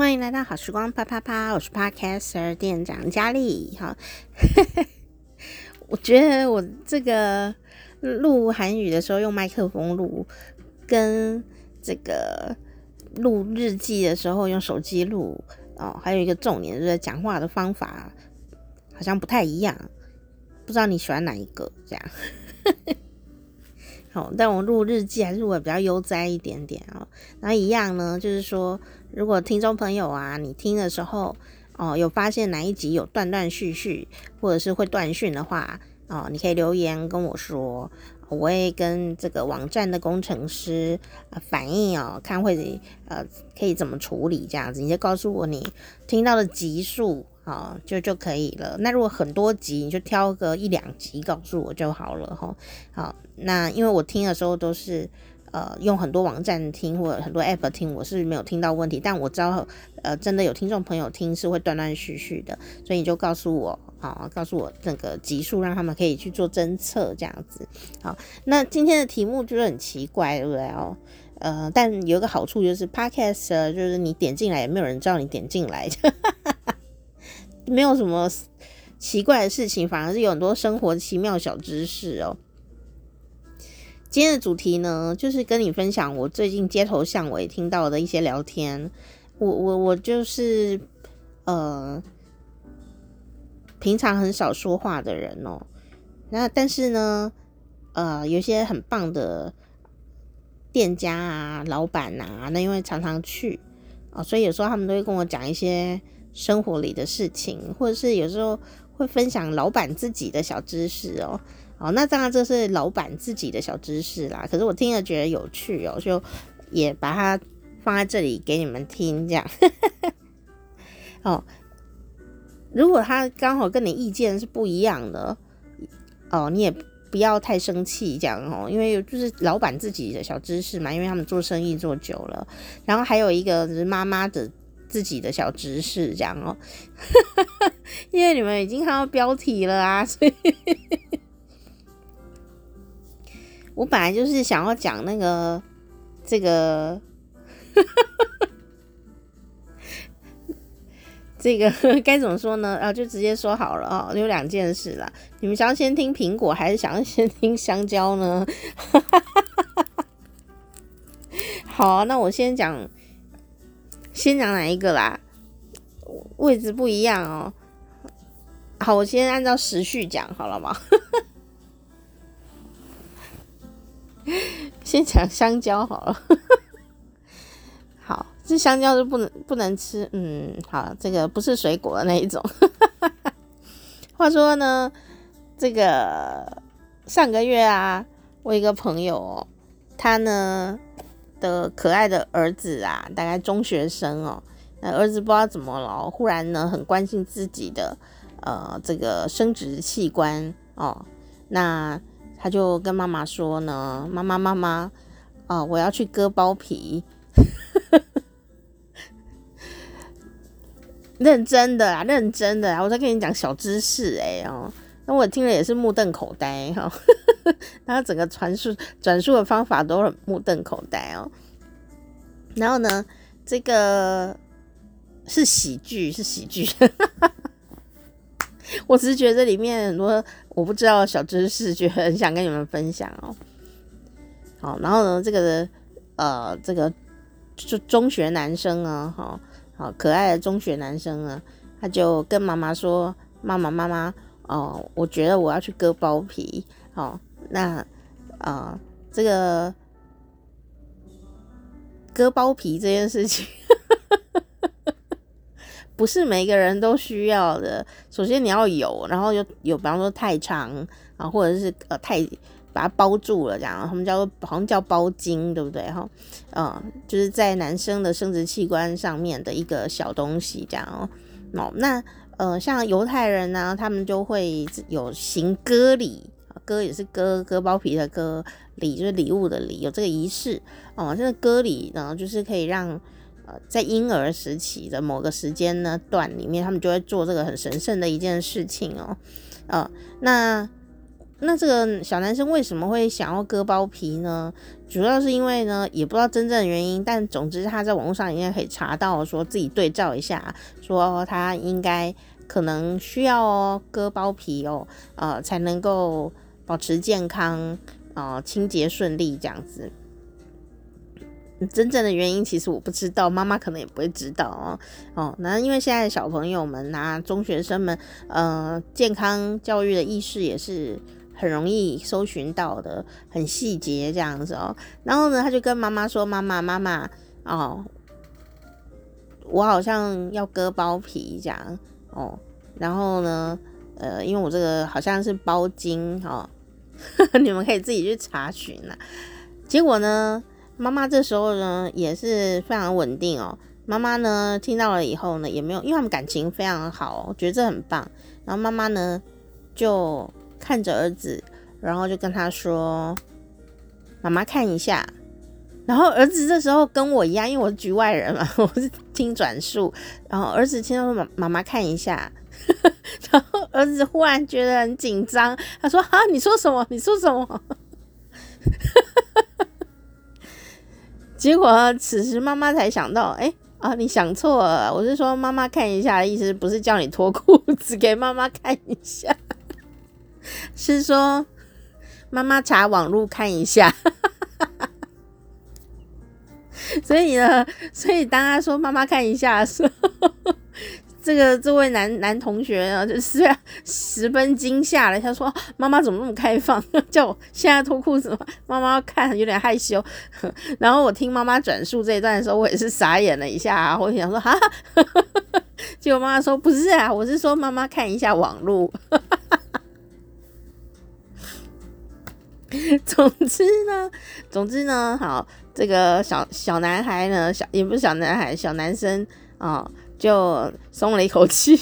欢迎来到好时光啪啪啪，我是 Podcaster 店长佳丽。好，我觉得我这个录韩语的时候用麦克风录，跟这个录日记的时候用手机录哦，还有一个重点就是讲话的方法好像不太一样，不知道你喜欢哪一个？这样。好，但我录日记还是我比较悠哉一点点哦。那一样呢，就是说，如果听众朋友啊，你听的时候哦，有发现哪一集有断断续续，或者是会断讯的话哦，你可以留言跟我说，我会跟这个网站的工程师反映哦，看会呃可以怎么处理这样子，你就告诉我你听到的集数。好，就就可以了。那如果很多集，你就挑个一两集告诉我就好了哈。好，那因为我听的时候都是呃用很多网站听或者很多 app 听，我是没有听到问题。但我知道呃真的有听众朋友听是会断断续续的，所以你就告诉我啊，告诉我那个集数，让他们可以去做侦测这样子。好，那今天的题目就是很奇怪，对不对哦？呃，但有一个好处就是 podcast 就是你点进来也没有人知道你点进来。没有什么奇怪的事情，反而是有很多生活奇妙小知识哦。今天的主题呢，就是跟你分享我最近街头巷尾听到的一些聊天。我我我就是呃，平常很少说话的人哦。那但是呢，呃，有些很棒的店家啊、老板啊，那因为常常去哦，所以有时候他们都会跟我讲一些。生活里的事情，或者是有时候会分享老板自己的小知识哦。哦，那当然这是老板自己的小知识啦。可是我听了觉得有趣哦，就也把它放在这里给你们听，这样。哦，如果他刚好跟你意见是不一样的，哦，你也不要太生气，这样哦，因为就是老板自己的小知识嘛，因为他们做生意做久了。然后还有一个就是妈妈的。自己的小知识，这样哦，因为你们已经看到标题了啊，所以我本来就是想要讲那个这个这个该怎么说呢？啊，就直接说好了哦，有两件事啦。你们想要先听苹果，还是想要先听香蕉呢？好，那我先讲。先讲哪一个啦？位置不一样哦。好，我先按照时序讲好了吗？先讲香蕉好了。好，这香蕉是不能不能吃。嗯，好，这个不是水果的那一种。话说呢，这个上个月啊，我一个朋友，他呢。的可爱的儿子啊，大概中学生哦。那儿子不知道怎么了，忽然呢很关心自己的呃这个生殖器官哦。那他就跟妈妈说呢：“妈妈妈妈，啊，我要去割包皮。”认真的啊，认真的啊，我在跟你讲小知识哎哦。那我听了也是目瞪口呆哈。他整个传述转述的方法都很目瞪口呆哦。然后呢，这个是喜剧，是喜剧。我只是觉得这里面很多我不知道小知识，就很想跟你们分享哦。好，然后呢，这个呃，这个中中学男生啊，好好可爱的中学男生啊，他就跟妈妈说：“妈妈妈妈，哦，我觉得我要去割包皮。”好。那啊、呃，这个割包皮这件事情，不是每个人都需要的。首先你要有，然后有有，比方说太长啊，或者是呃太把它包住了这样，他们叫做好像叫包茎，对不对哈？嗯，就是在男生的生殖器官上面的一个小东西这样哦。哦，那呃，像犹太人呢，他们就会有行割礼。割也是割割包皮的割，礼就是礼物的礼，有这个仪式哦。这个割礼呢，就是可以让在婴儿时期的某个时间呢段里面，他们就会做这个很神圣的一件事情哦。呃，那那这个小男生为什么会想要割包皮呢？主要是因为呢，也不知道真正的原因，但总之他在网络上应该可以查到，说自己对照一下，说他应该可能需要哦割包皮哦，呃，才能够保持健康，呃，清洁顺利这样子。真正的原因其实我不知道，妈妈可能也不会知道哦。哦，那因为现在的小朋友们啊，中学生们，呃，健康教育的意识也是很容易搜寻到的，很细节这样子哦。然后呢，他就跟妈妈说：“妈妈，妈妈，哦，我好像要割包皮这样哦。然后呢，呃，因为我这个好像是包茎哦，你们可以自己去查询啦。结果呢？”妈妈这时候呢也是非常稳定哦。妈妈呢听到了以后呢也没有，因为他们感情非常好，我觉得这很棒。然后妈妈呢就看着儿子，然后就跟他说：“妈妈看一下。”然后儿子这时候跟我一样，因为我是局外人嘛，我是听转述。然后儿子听到：“妈妈妈看一下。”然后儿子忽然觉得很紧张，他说：“啊，你说什么？你说什么？” 结果此时妈妈才想到，哎、啊，你想错了，我是说妈妈看一下意思，不是叫你脱裤子给妈妈看一下，是说妈妈查网络看一下。所以呢，所以当他说妈妈看一下的时候。这个这位男男同学啊，就是十分惊吓了。他说：“妈妈怎么那么开放？叫我现在脱裤子？妈妈看，有点害羞。” 然后我听妈妈转述这一段的时候，我也是傻眼了一下啊。我想说：“哈。”结果妈妈说：“不是啊，我是说妈妈看一下网路。”总之呢，总之呢，好，这个小小男孩呢，小也不是小男孩，小男生啊。就松了一口气，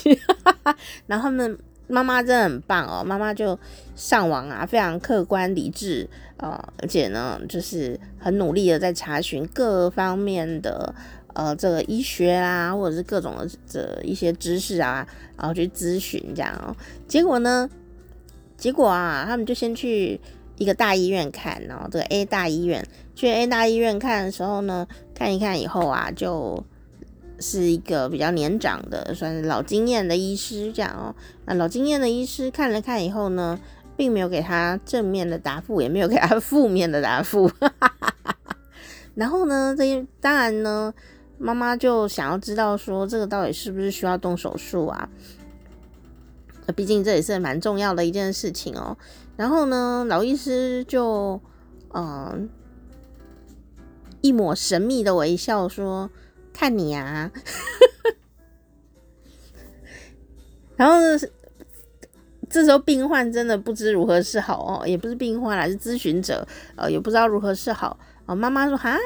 然后他们妈妈真的很棒哦，妈妈就上网啊，非常客观理智啊、呃，而且呢，就是很努力的在查询各方面的呃这个医学啦，或者是各种的这一些知识啊，然后去咨询这样哦。结果呢，结果啊，他们就先去一个大医院看，然后这个 A 大医院去 A 大医院看的时候呢，看一看以后啊，就。是一个比较年长的，算是老经验的医师这样哦。那老经验的医师看了看以后呢，并没有给他正面的答复，也没有给他负面的答复。然后呢，这当然呢，妈妈就想要知道说，这个到底是不是需要动手术啊？毕竟这也是蛮重要的一件事情哦。然后呢，老医师就嗯、一抹神秘的微笑说。看你啊，然后呢，这时候病患真的不知如何是好哦，也不是病患啦，是咨询者，呃，也不知道如何是好哦。妈妈说哈，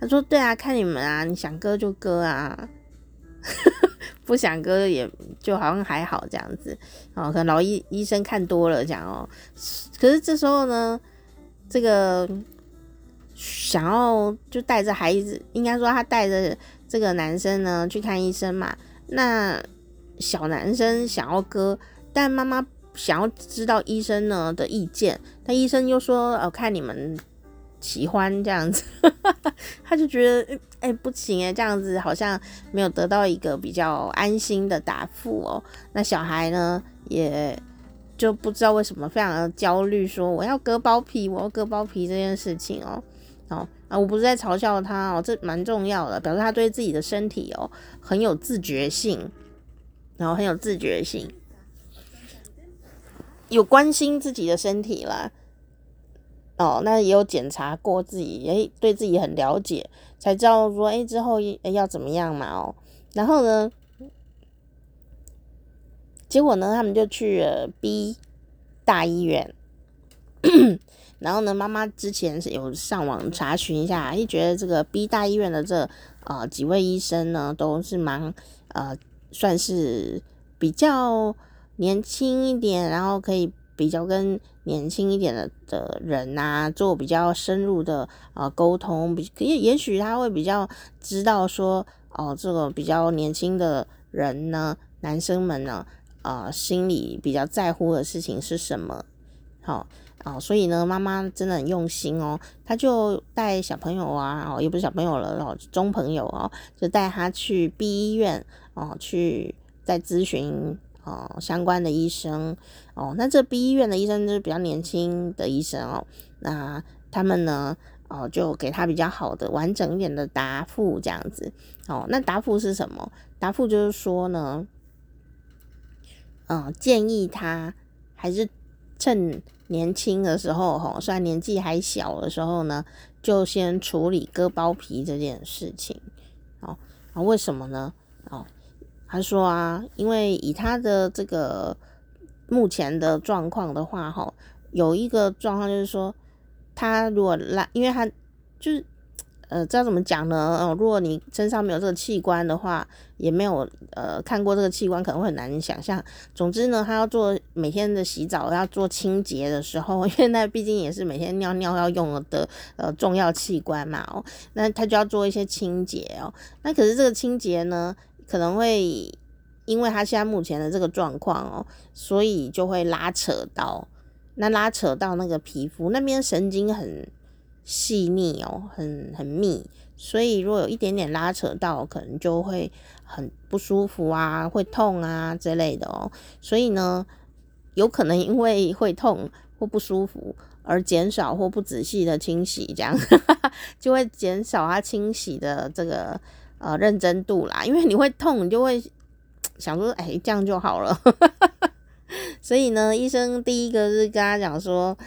他说对啊，看你们啊，你想割就割啊，不想割也就好像还好这样子哦。可能老医医生看多了这样哦，可是这时候呢，这个。想要就带着孩子，应该说他带着这个男生呢去看医生嘛。那小男生想要割，但妈妈想要知道医生呢的意见。但医生又说：“哦，看你们喜欢这样子。”他就觉得哎、不行哎，这样子好像没有得到一个比较安心的答复哦。那小孩呢也就不知道为什么非常的焦虑，说我要割包皮，我要割包皮这件事情哦。哦啊，我不是在嘲笑他哦，这蛮重要的，表示他对自己的身体哦很有自觉性，然后很有自觉性，有关心自己的身体啦。哦，那也有检查过自己，诶，对自己很了解，才知道说，诶，之后要怎么样嘛哦。然后呢，结果呢，他们就去了 B 大医院。然后呢，妈妈之前是有上网查询一下，就觉得这个 B 大医院的这呃几位医生呢，都是蛮呃算是比较年轻一点，然后可以比较跟年轻一点的的人啊做比较深入的呃沟通，比也也许他会比较知道说哦、呃，这个比较年轻的人呢，男生们呢，呃，心里比较在乎的事情是什么。好，哦所以呢，妈妈真的很用心哦，她就带小朋友啊，哦，也不是小朋友了，哦，中朋友哦，就带他去 B 医院哦，去再咨询哦相关的医生哦。那这 B 医院的医生就是比较年轻的医生哦，那他们呢，哦，就给他比较好的、完整一点的答复这样子哦。那答复是什么？答复就是说呢，嗯、建议他还是。趁年轻的时候，吼，虽然年纪还小的时候呢，就先处理割包皮这件事情。哦，啊，为什么呢？哦，他说啊，因为以他的这个目前的状况的话，吼，有一个状况就是说，他如果拉，因为他就是。呃，知道怎么讲呢？哦，如果你身上没有这个器官的话，也没有呃看过这个器官，可能会很难想象。总之呢，他要做每天的洗澡，要做清洁的时候，因为那毕竟也是每天尿尿要用的呃重要器官嘛哦，那他就要做一些清洁哦。那可是这个清洁呢，可能会因为他现在目前的这个状况哦，所以就会拉扯到，那拉扯到那个皮肤那边神经很。细腻哦，很很密，所以如果有一点点拉扯到，可能就会很不舒服啊，会痛啊之类的哦。所以呢，有可能因为会痛或不舒服而减少或不仔细的清洗，这样 就会减少它清洗的这个呃认真度啦。因为你会痛，你就会想说，哎，这样就好了。所以呢，医生第一个是跟他讲说。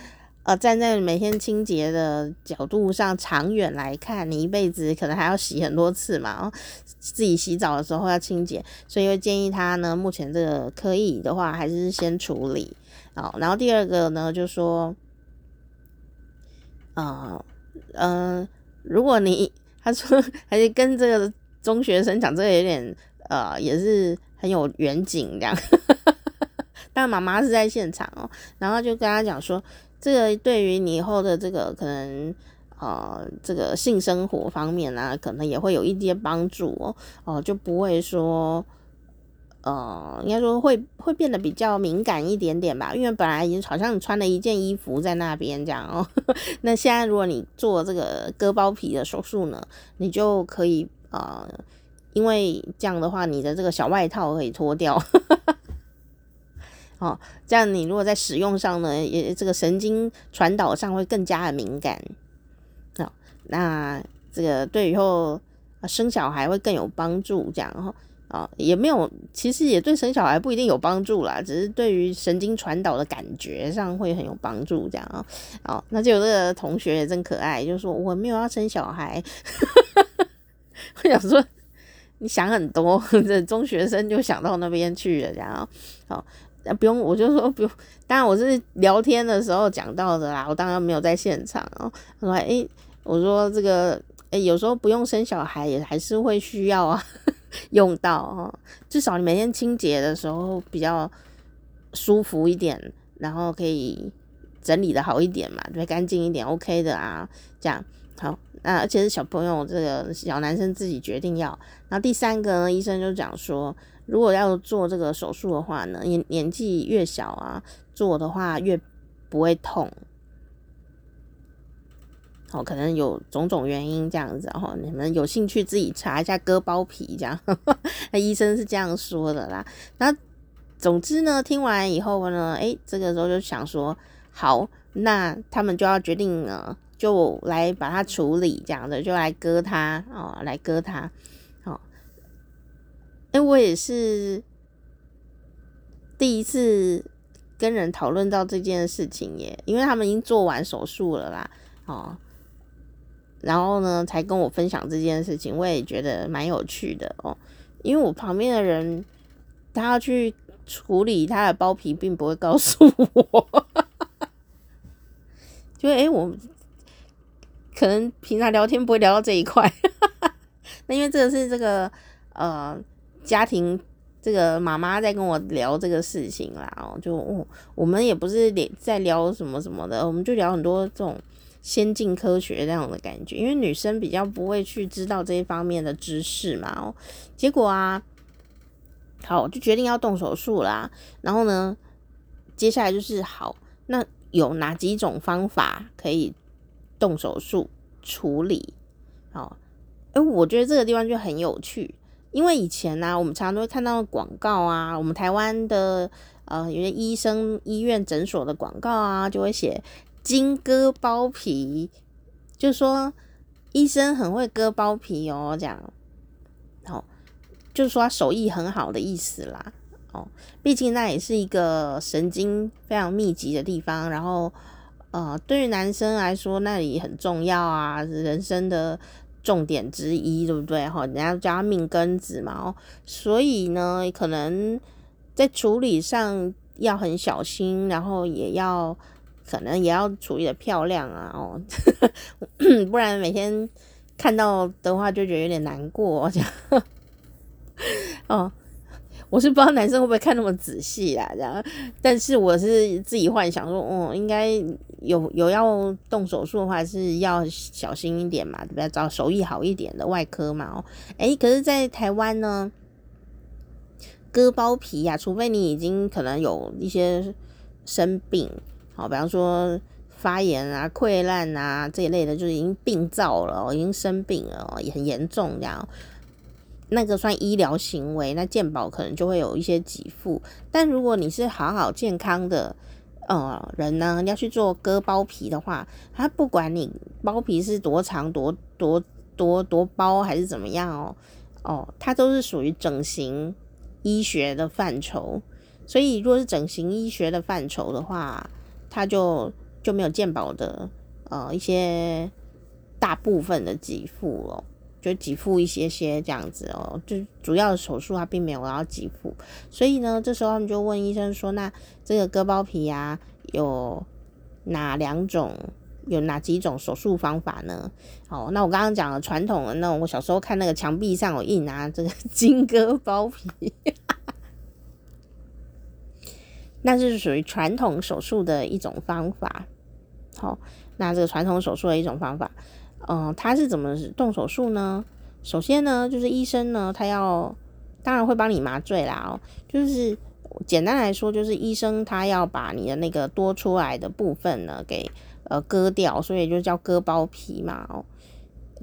呃，站在每天清洁的角度上，长远来看，你一辈子可能还要洗很多次嘛。哦，自己洗澡的时候要清洁，所以会建议他呢，目前这个可以的话，还是先处理。哦，然后第二个呢，就说，啊，嗯，如果你他说还是跟这个中学生讲，这个有点呃，也是很有远景这样。但妈妈是在现场哦，然后就跟他讲说。这个对于你以后的这个可能，呃，这个性生活方面啊，可能也会有一些帮助哦，哦、就不会说，呃，应该说会会变得比较敏感一点点吧，因为本来已经好像你穿了一件衣服在那边这样哦，那现在如果你做这个割包皮的手术呢，你就可以呃，因为这样的话，你的这个小外套可以脱掉。哦，这样你如果在使用上呢，也这个神经传导上会更加的敏感。好，那这个对以后生小孩会更有帮助。这样哈，啊，也没有，其实也对生小孩不一定有帮助啦，只是对于神经传导的感觉上会很有帮助。这样啊，哦，那就有这个同学也真可爱，就说我没有要生小孩。我想说，你想很多，这中学生就想到那边去了，这样哦好。不用，我就说不用。当然我是聊天的时候讲到的啦，我当然没有在现场哦。他说：“诶，我说这个，诶，有时候不用生小孩也还是会需要啊，用到哦。至少你每天清洁的时候比较舒服一点，然后可以整理的好一点嘛，对，干净一点，OK 的啊。这样好，那而且是小朋友这个小男生自己决定要。然后第三个呢，医生就讲说。”如果要做这个手术的话呢，年年纪越小啊，做的话越不会痛。哦，可能有种种原因这样子，哦你们有兴趣自己查一下割包皮这样。那医生是这样说的啦。那总之呢，听完以后呢，诶，这个时候就想说，好，那他们就要决定了，就来把它处理这样的，就来割它哦，来割它。哎，我也是第一次跟人讨论到这件事情耶，因为他们已经做完手术了啦，哦，然后呢，才跟我分享这件事情，我也觉得蛮有趣的哦，因为我旁边的人他要去处理他的包皮，并不会告诉我，就哎，我可能平常聊天不会聊到这一块，那因为这个是这个呃。家庭这个妈妈在跟我聊这个事情啦，哦，就我们也不是在聊什么什么的，我们就聊很多这种先进科学这样的感觉，因为女生比较不会去知道这一方面的知识嘛，哦，结果啊，好，就决定要动手术啦，然后呢，接下来就是好，那有哪几种方法可以动手术处理？哦，哎，我觉得这个地方就很有趣，因为以前呢、我们常常都会看到广告啊，我们台湾的呃，有些医生医院诊所的广告啊，就会写金割包皮，就说医生很会割包皮哦，这样，哦，就是说他手艺很好的意思啦。哦，毕竟那也是一个神经非常密集的地方，然后，呃，对于男生来说，那里很重要啊，人生的重点之一，对不对？哈，人家叫他命根子嘛，哦，所以呢，可能在处理上要很小心，然后也要可能也要处理得漂亮啊，哦，不然每天看到的话就觉得有点难过，这样，哦。我是不知道男生会不会看那么仔细啊，这样，但是我是自己幻想说，哦、嗯，应该有有要动手术的话，是要小心一点嘛，对不对？找手艺好一点的外科嘛。哦，诶，可是，在台湾呢，割包皮呀、啊，除非你已经可能有一些生病，好，比方说发炎啊、溃烂啊这一类的，就已经病灶了，已经生病了，也很严重这样。那个算医疗行为，那健保可能就会有一些给付。但如果你是好好健康的呃人呢，要去做割包皮的话，他不管你包皮是多长、多多多多包还是怎么样哦哦，它都是属于整形医学的范畴。所以如果是整形医学的范畴的话，它就就没有健保的呃一些大部分的给付了。就给付一些些这样子哦，就主要的手术他并没有要给付，所以呢，这时候他们就问医生说：“那这个割包皮呀，有哪两种？有哪几种手术方法呢？”哦，那我刚刚讲了传统的那种，我小时候看那个墙壁上有印啊，这个 金割包皮，那是属于传统手术的一种方法。好，那这个传统手术的一种方法。嗯，他是怎么动手术呢？首先呢，就是医生呢，他要当然会帮你麻醉啦哦。就是简单来说，就是医生他要把你的那个多出来的部分呢给呃割掉，所以就叫割包皮嘛哦。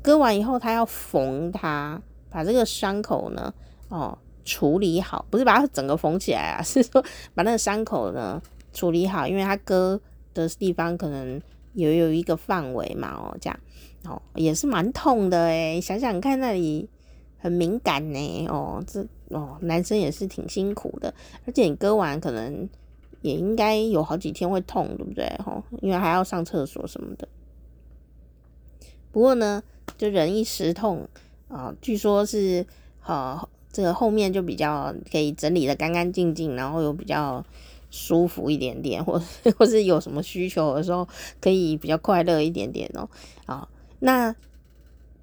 割完以后，他要缝它，把这个伤口呢哦处理好，不是把它整个缝起来啊，是说把那个伤口呢处理好，因为他割的地方可能也有一个范围嘛哦，这样。哦，也是蛮痛的诶，想想看那里很敏感呢。哦，这哦，男生也是挺辛苦的，而且你割完可能也应该有好几天会痛，对不对？哦，因为还要上厕所什么的。不过呢，就忍一时痛啊，据说是哦，这个后面就比较可以整理的干干净净，然后又比较舒服一点点，或或是有什么需求的时候可以比较快乐一点点哦，啊，那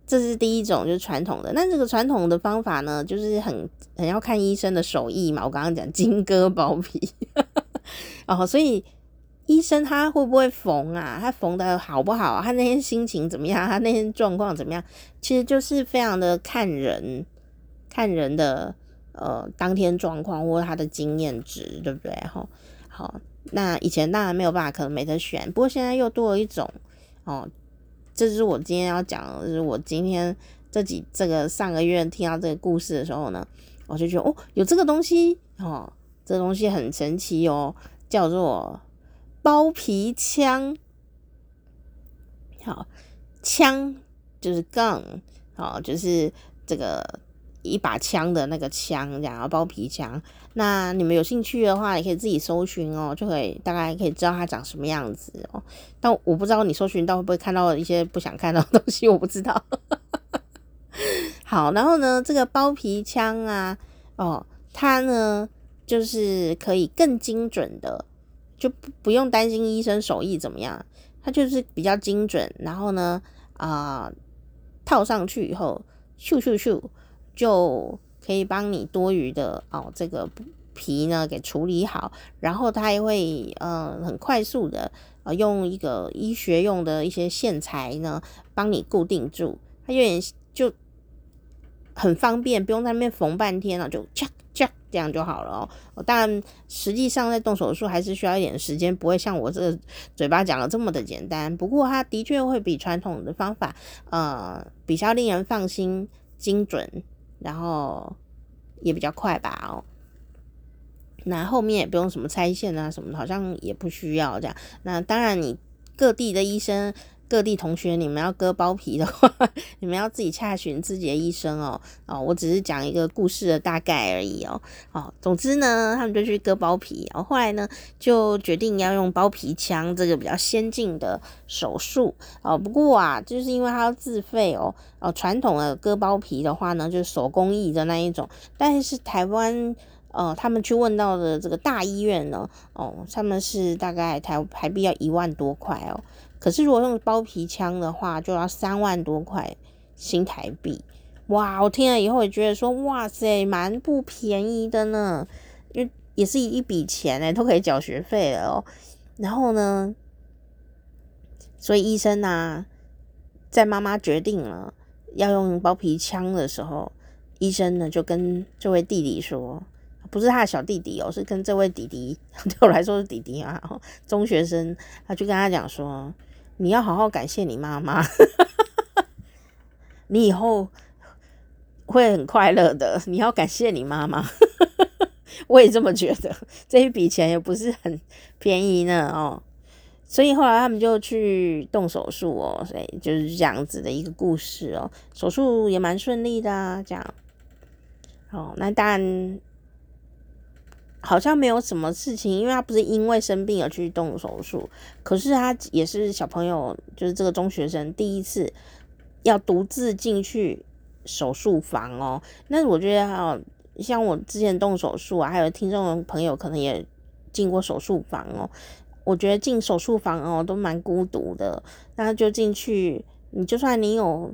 这是第一种，就是传统的。那这个传统的方法呢，就是很很要看医生的手艺嘛。我刚刚讲金戈包皮，哦，所以医生他会不会缝啊？他缝的好不好？他那天心情怎么样？他那天状况怎么样？其实就是非常的看人，看人的呃当天状况或他的经验值，对不对？好，好，那以前当然没有办法，可能没得选。不过现在又多了一种哦。这是我今天要讲，就是我今天这几这个上个月听到这个故事的时候呢，我就觉得哦，有这个东西哦，这东西很神奇哦，叫做包皮枪。好，枪就是 gun，好，就是这个。一把枪的那个枪，然后包皮枪。那你们有兴趣的话，也可以自己搜寻哦，就可以大概可以知道它长什么样子哦。但我不知道你搜寻到会不会看到一些不想看到的东西，我不知道。好，然后呢，这个包皮枪啊，哦，它呢就是可以更精准的，就不不用担心医生手艺怎么样，它就是比较精准。然后呢，啊、套上去以后，咻咻咻。就可以帮你多余的哦，这个皮呢给处理好，然后它也会呃很快速的呃用一个医学用的一些线材呢帮你固定住，它有点就很方便，不用在那边缝半天了，就这样就好了哦。当然，实际上在动手术还是需要一点时间，不会像我这个嘴巴讲的这么的简单。不过，它的确会比传统的方法，呃，比较令人放心、精准，然后也比较快吧哦。那后面也不用什么拆线啊什么的，好像也不需要这样。那当然，你各地的医生。各地同学，你们要割包皮的话，你们要自己洽询自己的医生哦。哦，我只是讲一个故事的大概而已哦。哦，总之呢，他们就去割包皮。哦，后后来呢，就决定要用包皮枪这个比较先进的手术。哦，不过啊，就是因为它要自费哦。哦，传统的割包皮的话呢，就是手工艺的那一种。但是台湾，呃，他们去问到的这个大医院呢，哦，他们是大概台台币要一万多块哦。可是如果用包皮枪的话，就要三万多块新台币。哇，我听了以后也觉得说，哇塞，蛮不便宜的呢。因为也是一笔钱哎，都可以缴学费了哦。然后呢，所以医生啊，在妈妈决定了要用包皮枪的时候，医生呢就跟这位弟弟说，不是他的小弟弟哦，是跟这位弟弟，对我来说是弟弟啊，中学生，他就跟他讲说。你要好好感谢你妈妈，你以后会很快乐的。你要感谢你妈妈，我也这么觉得。这一笔钱也不是很便宜呢哦，所以后来他们就去动手术哦，所以就是这样子的一个故事哦。手术也蛮顺利的啊，这样。哦，那当然。好像没有什么事情，因为他不是因为生病而去动手术，可是他也是小朋友，就是这个中学生第一次要独自进去手术房哦。那我觉得哈，像我之前动手术啊，还有听众朋友可能也进过手术房哦。我觉得进手术房哦都蛮孤独的，那就进去，你就算你有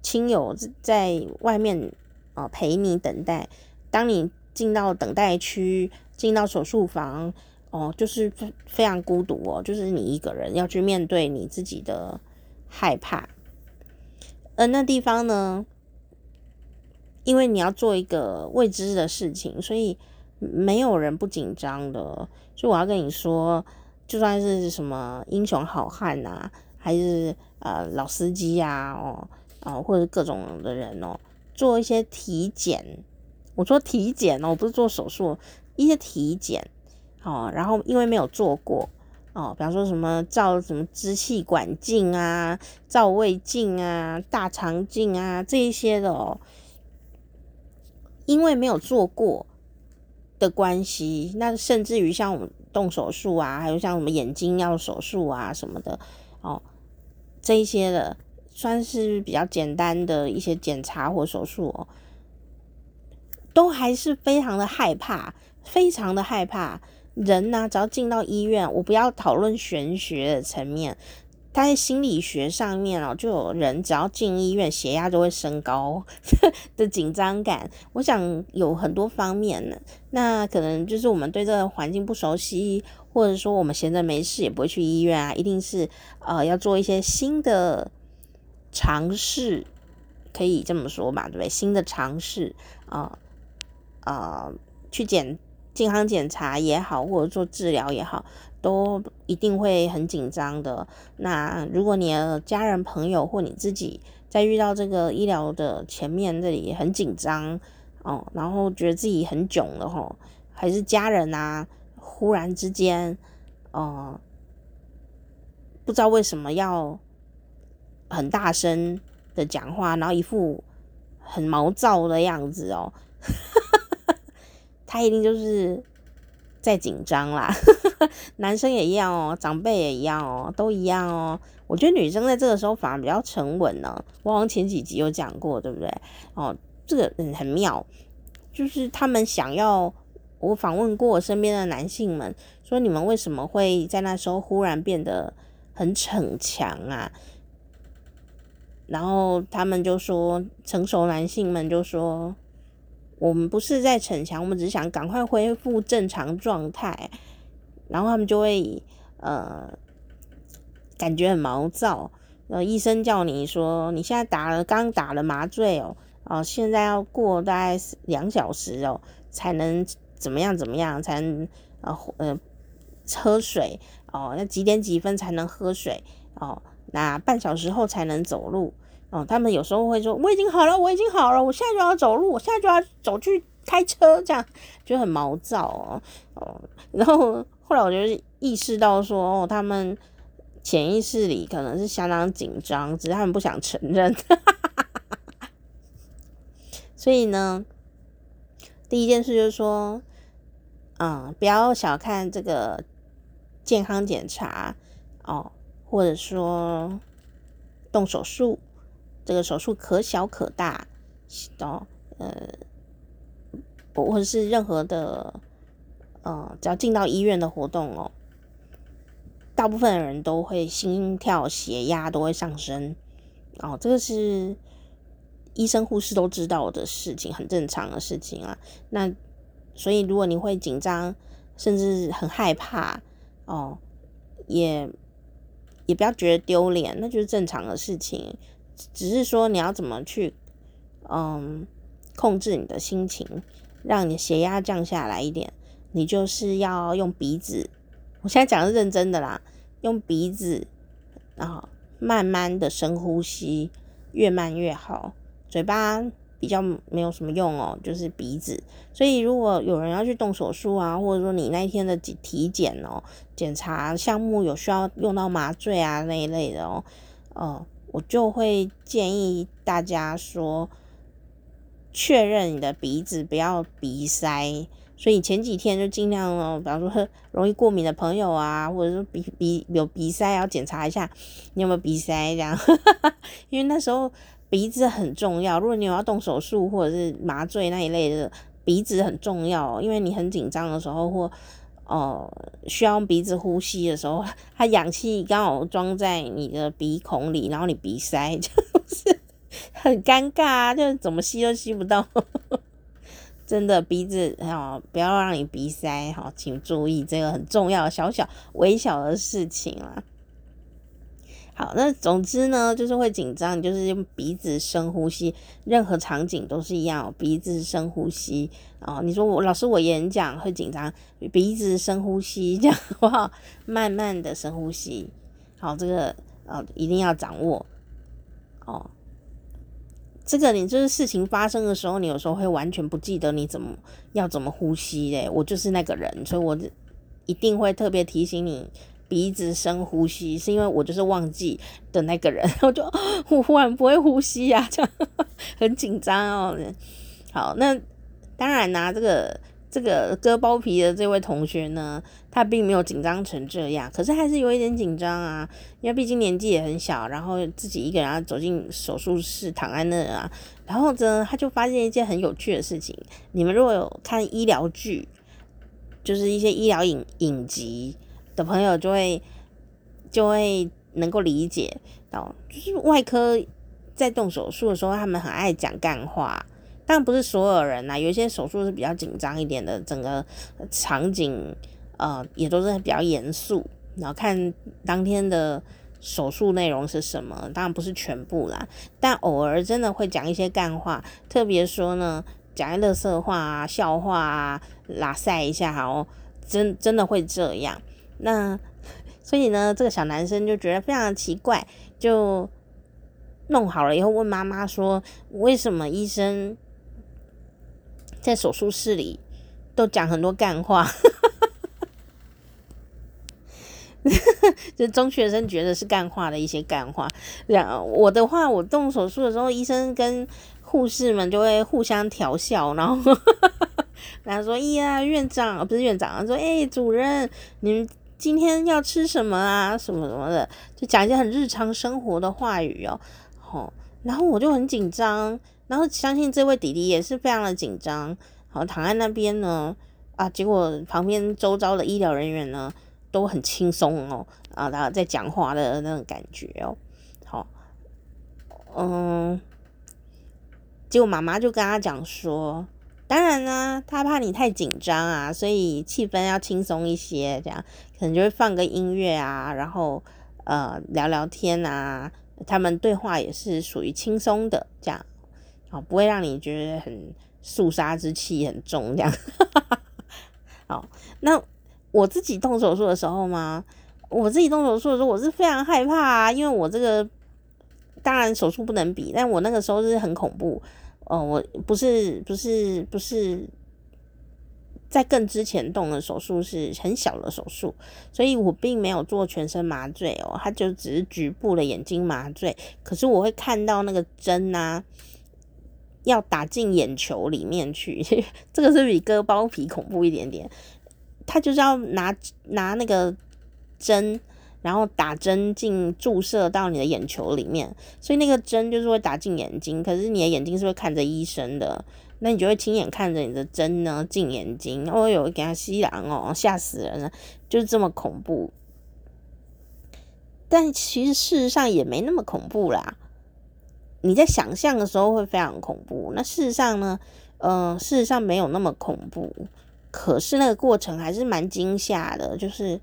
亲友在外面啊陪你等待，当你。进到等待区，进到手术房，哦，就是非常孤独哦，就是你一个人要去面对你自己的害怕。而那地方呢，因为你要做一个未知的事情，所以没有人不紧张的。所以我要跟你说，就算是什么英雄好汉啊，还是呃老司机啊，哦哦，或者各种的人哦，做一些体检。我说体检哦，我不是做手术，一些体检哦，然后因为没有做过哦，比方说什么照什么支气管镜啊、照胃镜啊、大肠镜啊这一些的哦，因为没有做过的关系，那甚至于像我们动手术啊，还有像什么眼睛要手术啊什么的哦，这一些的算是比较简单的一些检查或手术哦。都还是非常的害怕，非常的害怕。人呢、只要进到医院，我不要讨论玄学的层面，他在心理学上面哦，就有人只要进医院，血压就会升高 的紧张感。我想有很多方面呢，那可能就是我们对这个环境不熟悉，或者说我们闲着没事也不会去医院啊，一定是呃要做一些新的尝试，可以这么说吧，对不对？新的尝试啊。呃，去检健康检查也好，或者做治疗也好，都一定会很紧张的。那如果你的家人朋友或你自己在遇到这个医疗的前面这里很紧张哦，然后觉得自己很囧了吼，还是家人啊，忽然之间，呃，不知道为什么要很大声的讲话，然后一副很毛躁的样子哦。他一定就是在紧张啦，男生也一样哦，长辈也一样哦，都一样哦。我觉得女生在这个时候反而比较沉稳呢。我好像前几集有讲过，对不对？哦，这个嗯很妙，就是他们想要我访问过我身边的男性们，说你们为什么会在那时候忽然变得很逞强啊？然后他们就说，成熟男性们就说。我们不是在逞强，我们只是想赶快恢复正常状态，然后他们就会呃感觉很毛躁。呃，医生叫你说你现在打了刚打了麻醉哦，哦，现在要过大概两小时哦，才能怎么样怎么样，才能呃呃喝水。哦，那几点几分才能喝水？哦，那半小时后才能走路哦。他们有时候会说我已经好了，我已经好了，我现在就要走路，我现在就要走去开车，这样就很毛躁哦哦。然后后来我就意识到说哦，他们潜意识里可能是相当紧张，只是他们不想承认。所以呢，第一件事就是说，嗯，不要小看这个健康检查哦，或者说动手术，这个手术可小可大哦，呃，或者是任何的，呃，只要进到医院的活动哦，大部分的人都会心跳、血压都会上升哦，这个是。医生护士都知道的事情，很正常的事情啊。那所以如果你会紧张，甚至很害怕哦，也也不要觉得丢脸，那就是正常的事情。只是说你要怎么去嗯控制你的心情，让你血压降下来一点。你就是要用鼻子，我现在讲的是认真的啦，用鼻子啊慢慢的深呼吸，越慢越好。嘴巴比较没有什么用哦，就是鼻子。所以如果有人要去动手术啊，或者说你那一天的体检哦，检查项目有需要用到麻醉啊那一类的哦，呃，我就会建议大家说，确认你的鼻子不要鼻塞。所以前几天就尽量哦，比方说容易过敏的朋友啊，或者说鼻鼻有鼻塞，要检查一下你有没有鼻塞这样，因为那时候。鼻子很重要，如果你有要动手术或者是麻醉那一类的，鼻子很重要，因为你很紧张的时候或哦、需要用鼻子呼吸的时候，它氧气刚好装在你的鼻孔里，然后你鼻塞，就是 很尴尬啊，就怎么吸都吸不到，真的鼻子哦，不要让你鼻塞，哦，请注意这个很重要小小微小的事情啊。好，那总之呢，就是会紧张，你就是用鼻子深呼吸，任何场景都是一样，鼻子深呼吸哦。你说我老师我演讲会紧张，鼻子深呼吸，这样好不好？慢慢的深呼吸，好，这个哦一定要掌握哦。这个你就是事情发生的时候，你有时候会完全不记得你怎么要怎么呼吸嘞。我就是那个人，所以我一定会特别提醒你。鼻子深呼吸，是因为我就是忘记的那个人，我就 我忽然不会呼吸呀、啊，这样很紧张哦。好，那当然啦、这个这个割包皮的这位同学呢，他并没有紧张成这样，可是还是有一点紧张啊，因为毕竟年纪也很小，然后自己一个人要走进手术室躺在那啊，然后呢，他就发现一件很有趣的事情。你们如果有看医疗剧，就是一些医疗影影集。的朋友就会就会能够理解到，就是外科在动手术的时候，他们很爱讲干话。当然不是所有人呐，有一些手术是比较紧张一点的，整个场景呃也都是比较严肃。然后看当天的手术内容是什么，当然不是全部啦，但偶尔真的会讲一些干话，特别说呢，讲一些垃圾话啊、笑话啊、拉塞一下，哦，真真的会这样。那所以呢，这个小男生就觉得非常奇怪，就弄好了以后问妈妈说：“为什么医生在手术室里都讲很多干话？” 就中学生觉得是干话的一些干话。这样我的话，我动手术的时候，医生跟护士们就会互相调笑，然后 然后说：“哎呀，院长，不是院长，说哎，主任，你们。”今天要吃什么啊？什么什么的，就讲一些很日常生活的话语哦。好，然后我就很紧张，然后相信这位弟弟也是非常的紧张。好，躺在那边呢，啊，结果旁边周遭的医疗人员呢都很轻松哦，啊，然后在讲话的那种感觉哦。好，嗯，结果妈妈就跟他讲说。当然呢，他怕你太紧张啊，所以气氛要轻松一些，这样可能就会放个音乐啊，然后呃聊聊天啊，他们对话也是属于轻松的，这样哦，不会让你觉得很肃杀之气很重，这样。好，那我自己动手术的时候吗，我自己动手术的时候，我是非常害怕啊，因为我这个当然手术不能比，但我那个时候是很恐怖。哦、我不是不是不是在更之前动的手术是很小的手术，所以我并没有做全身麻醉哦，它就只是局部的眼睛麻醉。可是我会看到那个针啊。要打进眼球里面去，这个是比割包皮恐怖一点点。他就是要拿拿那个针，然后打针进注射到你的眼球里面，所以那个针就是会打进眼睛。可是你的眼睛是会看着医生的，那你就会亲眼看着你的针呢进眼睛。哦哟，给他吸狼哦，吓死人了，就是这么恐怖。但其实事实上也没那么恐怖啦。你在想象的时候会非常恐怖，那事实上呢？呃，事实上没有那么恐怖，可是那个过程还是蛮惊吓的。就是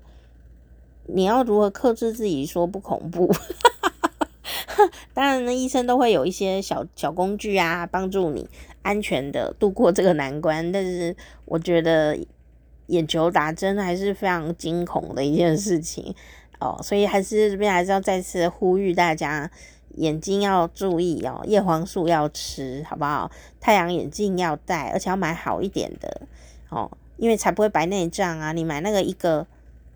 你要如何克制自己说不恐怖？当然呢，医生都会有一些小小工具啊，帮助你安全的度过这个难关。但是我觉得眼球打针还是非常惊恐的一件事情哦，所以还是这边还是要再次呼吁大家。眼睛要注意哦，叶黄素要吃，好不好？太阳眼镜要戴，而且要买好一点的哦，因为才不会白内障啊。你买那个一个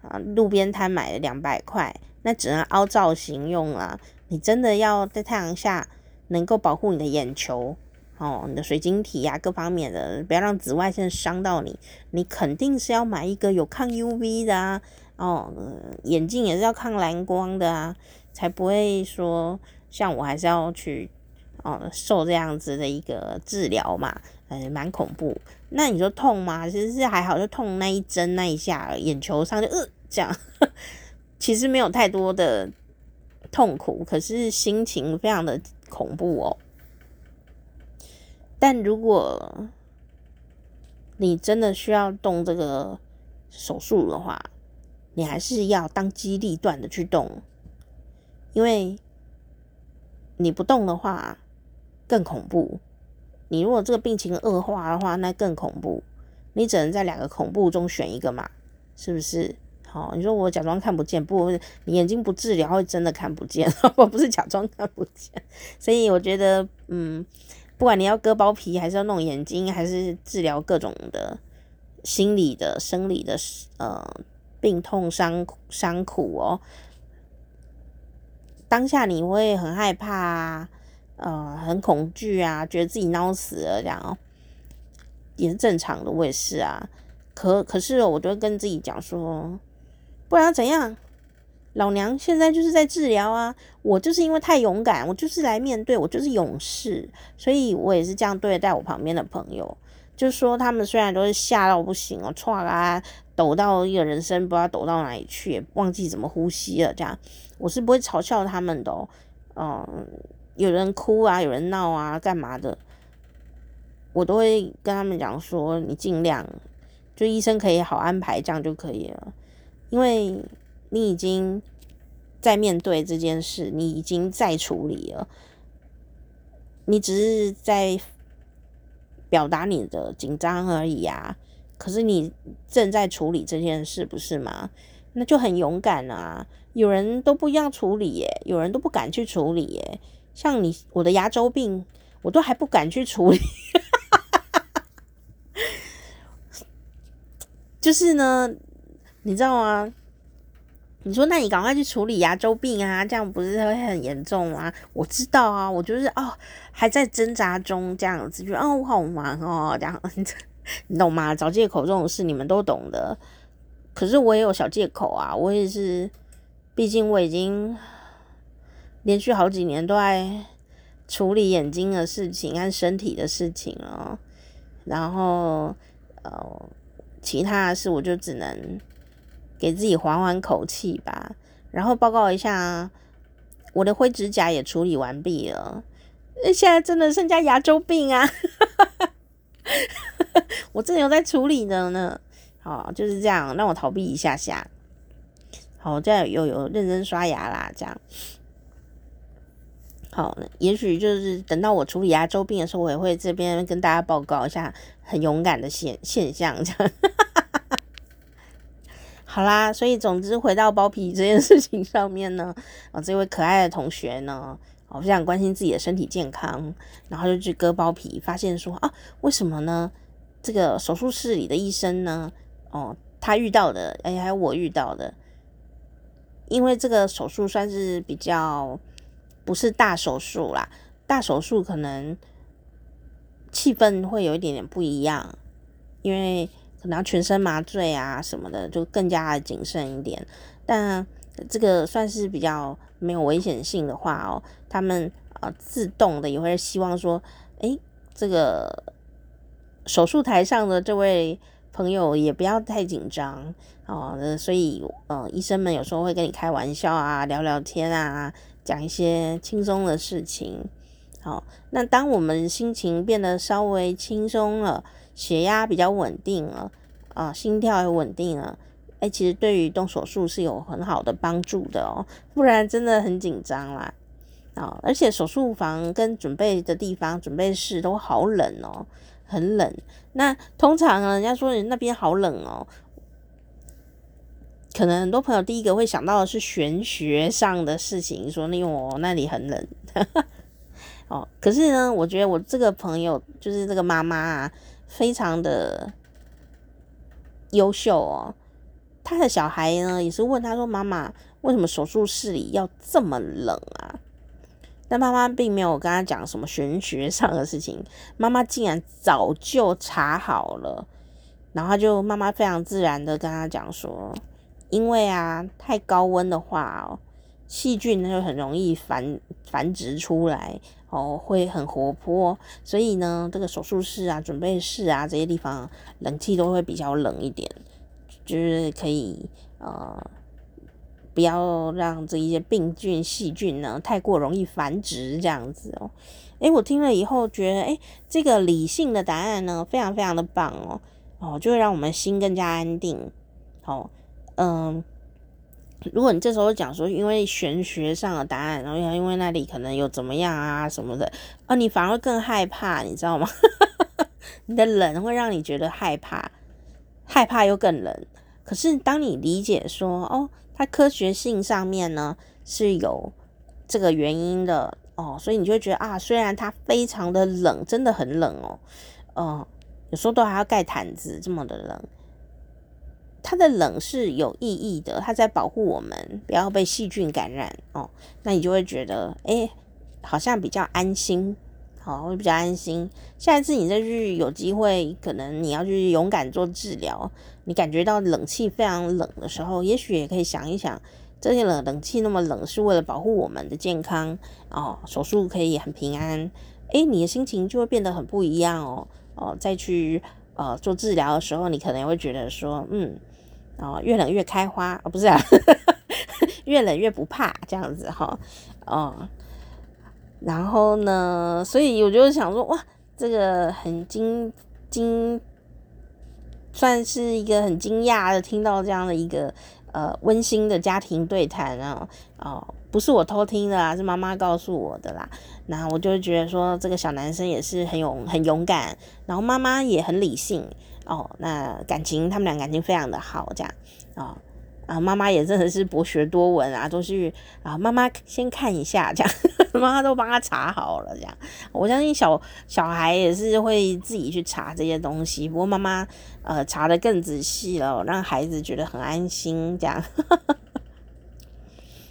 啊，路边摊买了两百块，那只能凹造型用啊。你真的要在太阳下能够保护你的眼球哦，你的水晶体啊，各方面的，不要让紫外线伤到你。你肯定是要买一个有抗 UV 的啊，哦，眼镜也是要抗蓝光的啊，才不会说。像我还是要去哦受这样子的一个治疗嘛，嗯，蛮恐怖。那你说痛吗？其实是还好，就痛那一针那一下，眼球上就呃这样，其实没有太多的痛苦，可是心情非常的恐怖哦。但如果你真的需要动这个手术的话，你还是要当机立断的去动，因为。你不动的话更恐怖。你如果这个病情恶化的话，那更恐怖。你只能在两个恐怖中选一个嘛，是不是？好，你说我假装看不见，不，你眼睛不治疗会真的看不见，我不是假装看不见。所以我觉得，嗯，不管你要割包皮，还是要弄眼睛，还是治疗各种的心理的、生理的，呃，病痛伤伤苦哦。当下你会很害怕啊，呃，很恐惧啊，觉得自己孬死了这样哦，也是正常的。我也是啊，可可是我就会跟自己讲说，不然怎样？老娘现在就是在治疗啊，我就是因为太勇敢，我就是来面对，我就是勇士，所以我也是这样对待我旁边的朋友。就说，他们虽然都是吓到不行哦，唰啊，抖到一个人生不知道抖到哪里去，忘记怎么呼吸了这样。我是不会嘲笑他们的哦，嗯，有人哭啊，有人闹啊，干嘛的，我都会跟他们讲说，你尽量，就医生可以好安排，这样就可以了，因为你已经在面对这件事，你已经在处理了，你只是在表达你的紧张而已啊，可是你正在处理这件事，不是吗？那就很勇敢啊！有人都不一样处理耶，有人都不敢去处理耶。像你，我的牙周病，我都还不敢去处理。就是呢，你知道吗？你说，那你赶快去处理牙周病啊，这样不是会很严重吗？我知道啊，我就是哦，还在挣扎中，这样子就哦，我好忙哦，这样 你懂吗？找借口这种事，你们都懂的。可是我也有小借口啊，我也是，毕竟我已经连续好几年都在处理眼睛的事情和身体的事情了，然后呃，其他的事我就只能给自己缓缓口气吧。然后报告一下，我的灰指甲也处理完毕了，现在真的剩下牙周病啊，我真的有在处理的呢。好，就是这样，让我逃避一下下。好，这样有有认真刷牙啦，这样。好，也许就是等到我处理牙周病的时候，我也会这边跟大家报告一下很勇敢的现现象，这样。好啦，所以总之回到包皮这件事情上面呢，啊，这位可爱的同学呢，哦，非常关心自己的身体健康，然后就去割包皮，发现说啊，为什么呢？这个手术室里的医生呢，哦，他遇到的，哎，还有我遇到的，因为这个手术算是比较不是大手术啦，大手术可能气氛会有一点点不一样，因为。可能全身麻醉啊什么的，就更加的谨慎一点。但这个算是比较没有危险性的话哦，他们啊自动的也会希望说，诶，这个手术台上的这位朋友也不要太紧张哦。所以呃，医生们有时候会跟你开玩笑啊，聊聊天啊，讲一些轻松的事情。好，那当我们心情变得稍微轻松了。血压比较稳定了，啊，心跳也稳定了，哎、其实对于动手术是有很好的帮助的哦，不然真的很紧张啦，啊，而且手术房跟准备的地方、准备室都好冷哦，很冷。那通常啊，人家说你那边好冷哦，可能很多朋友第一个会想到的是玄学上的事情，说那我那里很冷，哦，可是呢，我觉得我这个朋友就是这个妈妈啊。非常的优秀哦，他的小孩呢也是问他说：“妈妈，为什么手术室里要这么冷啊？”但妈妈并没有跟他讲什么玄学上的事情，妈妈竟然早就查好了，然后就妈妈非常自然的跟他讲说：“因为啊，太高温的话哦，细菌它就很容易繁繁殖出来。”哦，会很活泼，所以呢，这个手术室啊、准备室啊这些地方，冷气都会比较冷一点，就是可以呃，不要让这一些病菌、细菌呢太过容易繁殖这样子哦。诶，我听了以后觉得，诶，这个理性的答案呢，非常非常的棒哦，哦，就会让我们心更加安定。好，哦，嗯。如果你这时候讲说，因为玄学上的答案，然后因为那里可能有怎么样啊什么的，哦，你反而更害怕，你知道吗？你的冷会让你觉得害怕，害怕又更冷。可是当你理解说，哦，它科学性上面呢是有这个原因的哦，所以你就会觉得啊，虽然它非常的冷，真的很冷哦，嗯、呃，有时候都还要盖毯子，这么的冷。它的冷是有意义的，它在保护我们不要被细菌感染哦。那你就会觉得，哎、好像比较安心，好，会比较安心。下一次你再去有机会，可能你要去勇敢做治疗，你感觉到冷气非常冷的时候，也许也可以想一想，这些冷冷气那么冷，是为了保护我们的健康哦。手术可以很平安，哎、你的心情就会变得很不一样哦。哦，再去呃做治疗的时候，你可能会觉得说，嗯。哦，越冷越开花哦，不是啊，越冷越不怕这样子哈，哦，然后呢，所以我就想说，哇，这个很惊惊，算是一个很惊讶的听到这样的一个呃温馨的家庭对谈啊，哦，不是我偷听的啦，是妈妈告诉我的啦，那我就觉得说这个小男生也是很勇很勇敢，然后妈妈也很理性。哦，那感情他们俩感情非常的好，这样啊啊，妈妈也真的是博学多闻啊，都是啊，妈妈先看一下，这样 妈妈都帮他查好了，这样我相信小小孩也是会自己去查这些东西，不过妈妈呃查得更仔细了，让孩子觉得很安心，这样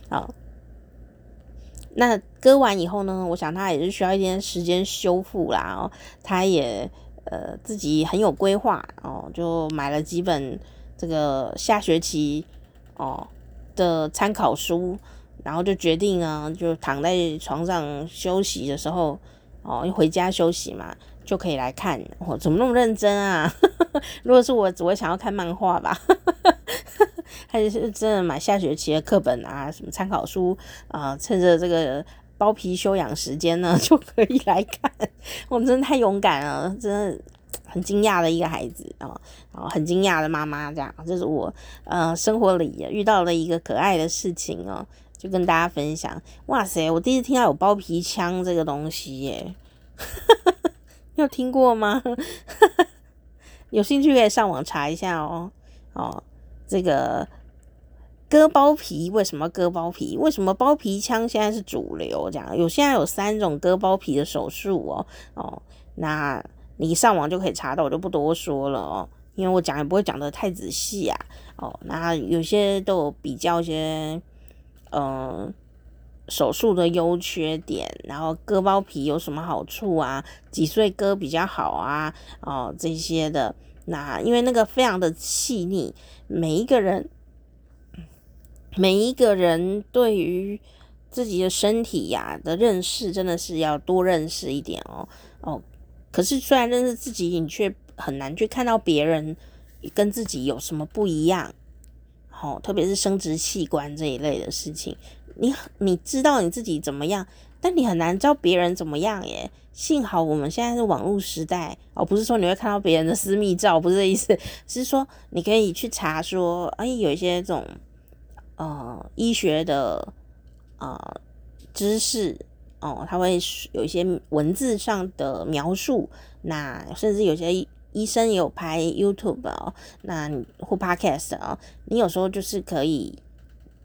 好。那割完以后呢，我想他也是需要一点时间修复啦，哦，他也。呃，自己很有规划哦，就买了几本这个下学期哦的参考书，然后就决定呢，就躺在床上休息的时候哦，一回家休息嘛，就可以来看。哦，怎么那么认真啊？如果是我，只会想要看漫画吧。还是真的买下学期的课本啊，什么参考书啊，趁着这个。包皮休养时间呢，就可以来看。我真的太勇敢了，真的很惊讶的一个孩子啊，然后很惊讶的妈妈，这样，这是我呃生活里遇到了一个可爱的事情哦，就跟大家分享。哇塞，我第一次听到有包皮枪这个东西耶，有听过吗？有兴趣可以上网查一下哦。哦，这个割包皮为什么割包皮？为什么包皮枪现在是主流？这样有现在有三种割包皮的手术哦。哦，那你上网就可以查到，我就不多说了哦。因为我讲也不会讲的太仔细啊，哦，那有些都有比较一些，嗯、手术的优缺点，然后割包皮有什么好处啊？几岁割比较好啊？哦，这些的，那因为那个非常的细腻，每一个人，每一个人对于自己的身体呀、的认识，真的是要多认识一点哦，哦，可是虽然认识自己，你却很难去看到别人跟自己有什么不一样，好，特别是生殖器官这一类的事情，你你知道你自己怎么样，但你很难知道别人怎么样耶。幸好我们现在是网络时代，哦，不是说你会看到别人的私密照，不是这意思，是说你可以去查说，哎，有一些这种呃医学的呃知识哦，它会有一些文字上的描述，那甚至有些。医生也有拍 YouTube 哦，那或 Podcast 哦，你有时候就是可以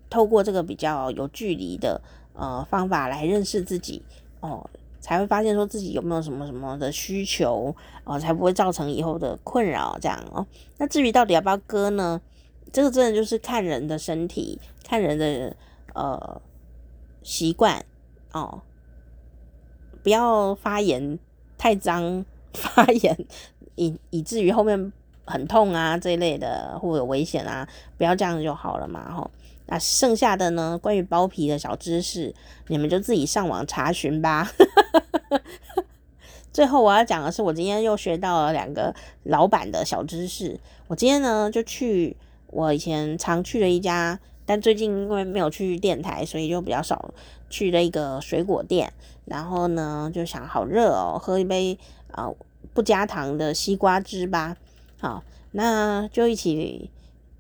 透过这个比较有距离的呃方法来认识自己哦，才会发现说自己有没有什么什么的需求哦，才不会造成以后的困扰这样哦。那至于到底要不要割呢？这个真的就是看人的身体，看人的呃习惯哦，不要发炎太脏，发炎。以以至于后面很痛啊这一类的，或有危险啊，不要这样就好了嘛吼。那剩下的呢，关于包皮的小知识，你们就自己上网查询吧。最后我要讲的是，我今天又学到了两个老板的小知识。我今天呢就去我以前常去的一家，但最近因为没有去电台，所以就比较少去了一个水果店。然后呢就想好热哦，喝一杯啊。不加糖的西瓜汁吧，好，那就一起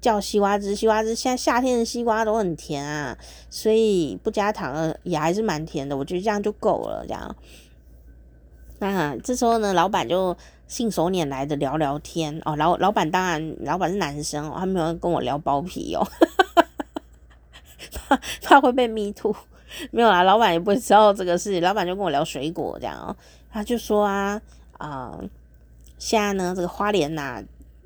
叫西瓜汁。西瓜汁现在夏天的西瓜都很甜啊，所以不加糖的也还是蛮甜的。我觉得这样就够了，这样。那这时候呢，老板就信手拈来的聊聊天哦。老老板当然，老板是男生哦，他没有跟我聊包皮哦，他他会被 me too，没有啦。老板也不知道这个事，老板就跟我聊水果这样哦，他就说啊。啊、现在呢，这个花莲呐、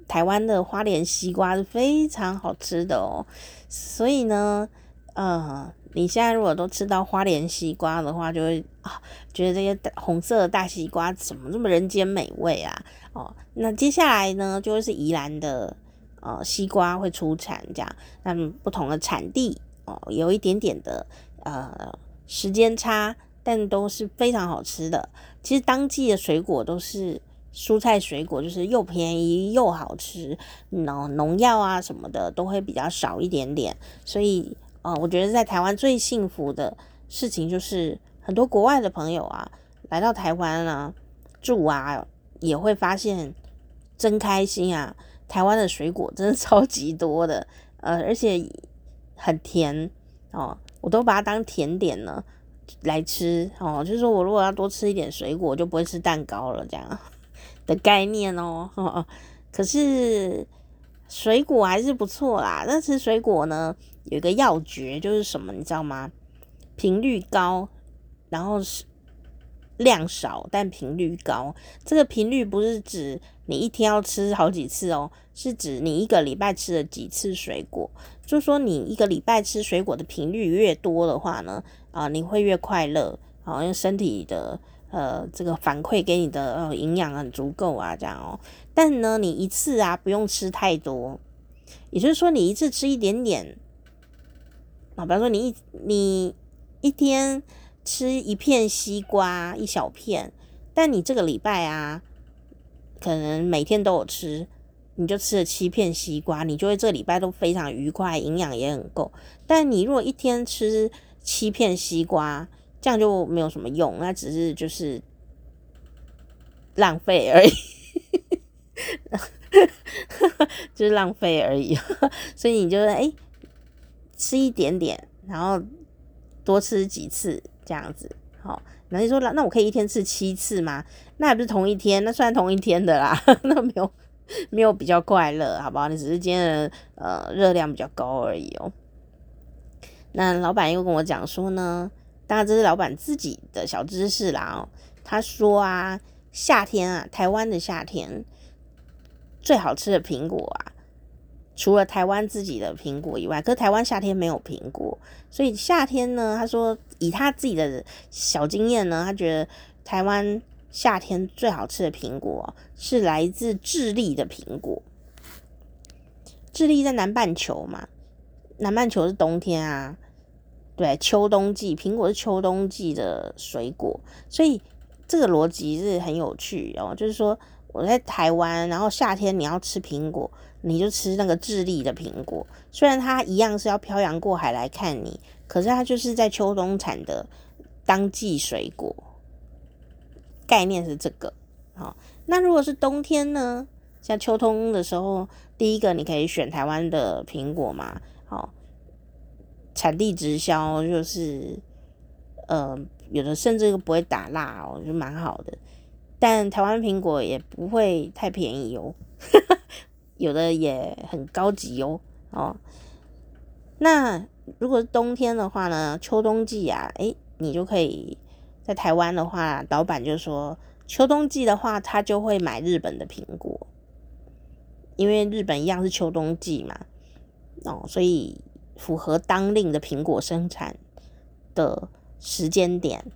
台湾的花莲西瓜是非常好吃的哦。所以呢，呃，你现在如果都吃到花莲西瓜的话，就会啊，觉得这些红色的大西瓜怎么这么人间美味啊？哦，那接下来呢，就会是宜兰的呃西瓜会出产，这样，那么不同的产地哦，有一点点的呃时间差。但都是非常好吃的。其实当季的水果都是蔬菜水果，就是又便宜又好吃，农农药啊什么的都会比较少一点点。所以，呃，我觉得在台湾最幸福的事情就是很多国外的朋友啊来到台湾啊住啊，也会发现真开心啊！台湾的水果真的 超级多的，呃，而且很甜哦，我都把它当甜点呢。来吃哦，就是说我如果要多吃一点水果，就不会吃蛋糕了，这样的概念哦。可是水果还是不错啦。但吃水果呢，有一个要诀，就是什么，你知道吗？频率高，然后是量少，但频率高。这个频率不是指你一天要吃好几次哦，是指你一个礼拜吃了几次水果。就说你一个礼拜吃水果的频率越多的话呢，啊，你会越快乐，好，像身体的呃这个反馈给你的呃营养很足够啊，这样哦。但呢，你一次啊不用吃太多，也就是说你一次吃一点点，比方说你一你一天吃一片西瓜一小片，但你这个礼拜啊，可能每天都有吃，你就吃了七片西瓜，你就会这礼拜都非常愉快，营养也很够。但你如果一天吃七片西瓜，这样就没有什么用，那只是就是浪费而已，就是浪费而已。所以你就哎、欸、吃一点点，然后多吃几次这样子。好，那你说那我可以一天吃七次吗？那也不是同一天，那算同一天的啦，那没有没有比较快乐，好不好？你只是今天的呃热量比较高而已哦。那老板又跟我讲说呢，当然这是老板自己的小知识啦哦。他说啊，夏天啊，台湾的夏天最好吃的苹果啊，除了台湾自己的苹果以外，可是台湾夏天没有苹果，所以夏天呢，他说以他自己的小经验呢，他觉得台湾夏天最好吃的苹果是来自智利的苹果。智利在南半球嘛，南半球是冬天啊，对，秋冬季苹果是秋冬季的水果，所以这个逻辑是很有趣哦，就是说我在台湾，然后夏天你要吃苹果。你就吃那个智利的苹果，虽然它一样是要漂洋过海来看你，可是它就是在秋冬产的当季水果，概念是这个。好，那如果是冬天呢？像秋冬的时候，第一个你可以选台湾的苹果嘛，好，产地直销就是，呃，有的甚至都不会打蜡哦，就蛮好的。但台湾苹果也不会太便宜哦。有的也很高级哦，哦，那如果是冬天的话呢，秋冬季啊，诶，你就可以在台湾的话，老板就说秋冬季的话，他就会买日本的苹果，因为日本一样是秋冬季嘛，哦，所以符合当令的苹果生产的时间点，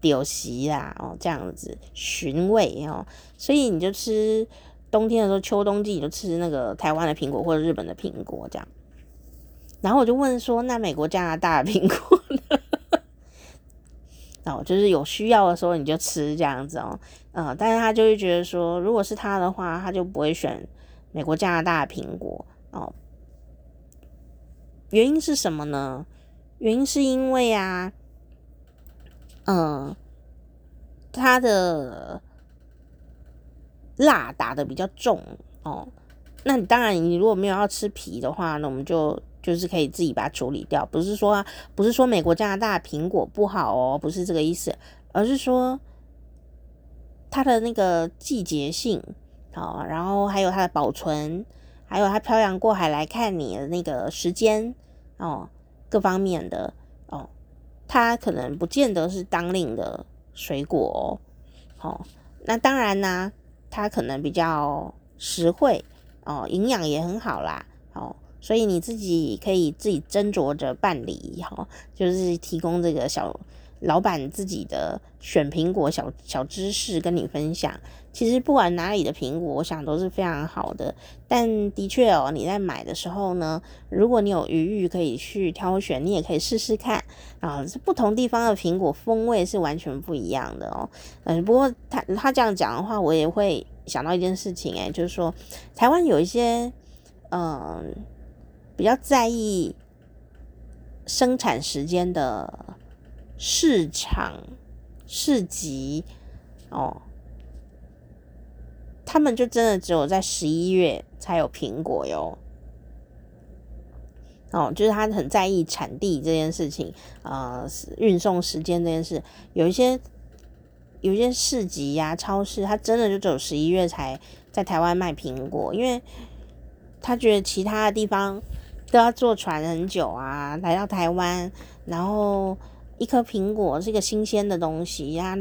丢席啦，哦，这样子寻味哦，所以你就吃。冬天的时候，秋冬季你就吃那个台湾的苹果或者日本的苹果这样。然后我就问说：“那美国、加拿大的苹果呢？” 哦，就是有需要的时候你就吃这样子哦。嗯，但是他就会觉得说，如果是他的话，他就不会选美国、加拿大的苹果哦。原因是什么呢？原因是因为啊，嗯，他的。蜡打得比较重哦，那你当然，你如果没有要吃皮的话，那我们就就是可以自己把它处理掉。不是说不是说美国、加拿大苹果不好哦，不是这个意思，而是说它的那个季节性哦，然后还有它的保存，还有它漂洋过海来看你的那个时间哦，各方面的哦，它可能不见得是当令的水果哦。好，那当然呢。它可能比较实惠哦，营养也很好啦，哦，所以你自己可以自己斟酌着办理，哦，就是提供这个小老板自己的选苹果小小知识跟你分享。其实不管哪里的苹果，我想都是非常好的。但的确哦，你在买的时候呢，如果你有余裕可以去挑选，你也可以试试看啊。不同地方的苹果风味是完全不一样的哦。嗯，不过他他这样讲的话，我也会想到一件事情，诶，就是说台湾有一些嗯比较在意生产时间的市场市集哦。他们就真的只有在十一月才有苹果哟，哦，就是他很在意产地这件事情，呃，运送时间这件事，有一些有一些市集呀、超市，他真的就只有十一月才在台湾卖苹果，因为他觉得其他的地方都要坐船很久啊，来到台湾，然后一颗苹果是一个新鲜的东西，它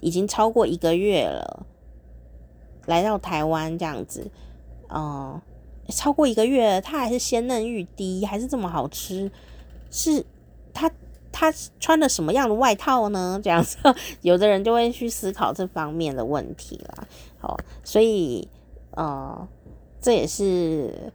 已经超过一个月了。来到台湾这样子，嗯，超过一个月，它还是鲜嫩欲滴，还是这么好吃？是它它穿的什么样的外套呢？这样子，有的人就会去思考这方面的问题啦。好，所以，呃，这也是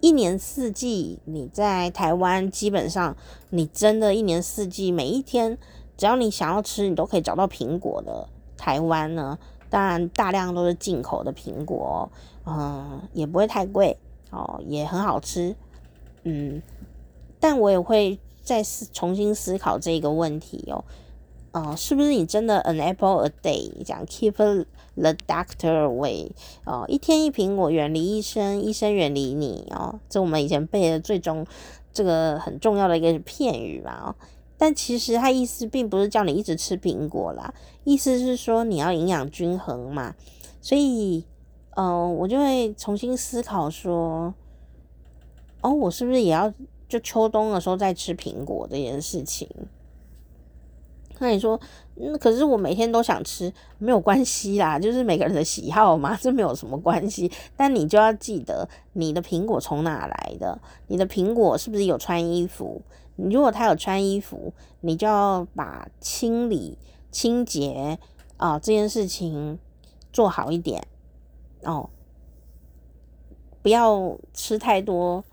一年四季你在台湾，基本上你真的一年四季每一天，只要你想要吃，你都可以找到苹果的台湾呢。当然，大量都是进口的苹果，嗯，也不会太贵哦，也很好吃，嗯，但我也会再重新思考这个问题哦，嗯，是不是你真的 an apple a day 讲 keep The Doctor Away 哦，一天一苹果，远离医生，医生远离你哦。这我们以前背的最终这个很重要的一个片语嘛哦。但其实他意思并不是叫你一直吃苹果啦，意思是说你要营养均衡嘛。所以，嗯、我就会重新思考说，哦，我是不是也要就秋冬的时候再吃苹果这件事情？那你说，嗯，可是我每天都想吃，没有关系啦，就是每个人的喜好嘛，这没有什么关系。但你就要记得，你的苹果从哪来的？你的苹果是不是有穿衣服？你如果他有穿衣服，你就要把清理、清洁啊、这件事情做好一点哦，不要吃太多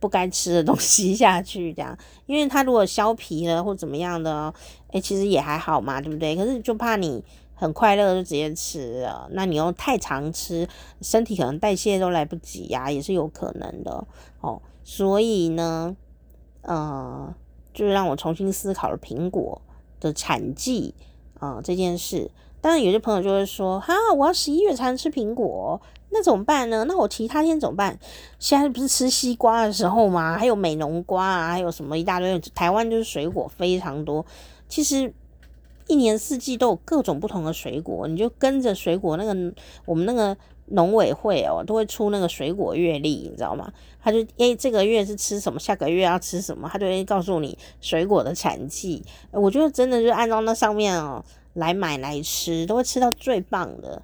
不该吃的东西下去，这样，因为他如果削皮了或怎么样的，诶，其实也还好嘛，对不对？可是就怕你很快乐就直接吃了，那你又太常吃，身体可能代谢都来不及呀、也是有可能的哦。所以呢。呃，就是让我重新思考了苹果的产季啊、这件事。当然，有些朋友就会说：“哈，我要十一月才能吃苹果，那怎么办呢？那我其他天怎么办？现在不是吃西瓜的时候吗？还有美浓瓜啊，还有什么一大堆。台湾就是水果非常多，其实一年四季都有各种不同的水果，你就跟着水果那个我们那个。”农委会哦，都会出那个水果月历，你知道吗？他就诶、这个月是吃什么，下个月要吃什么，他就会告诉你水果的产季。我觉得真的就按照那上面哦来买来吃，都会吃到最棒的、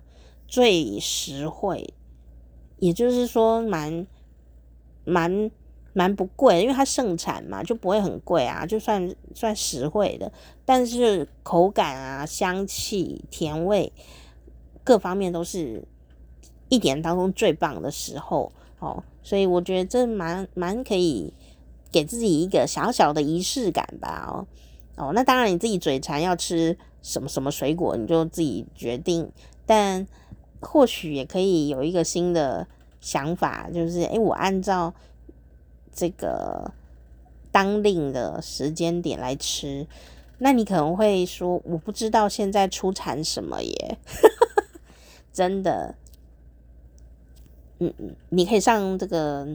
最实惠，也就是说蛮蛮蛮不贵，因为它盛产嘛，就不会很贵啊，就算算实惠的。但是口感啊、香气、甜味各方面都是。一年当中最棒的时候哦，所以我觉得这蛮蛮可以给自己一个小小的仪式感吧哦哦，那当然你自己嘴馋要吃什么什么水果你就自己决定，但或许也可以有一个新的想法，就是诶，我按照这个当令的时间点来吃，那你可能会说我不知道现在出产什么耶，真的。你可以上这个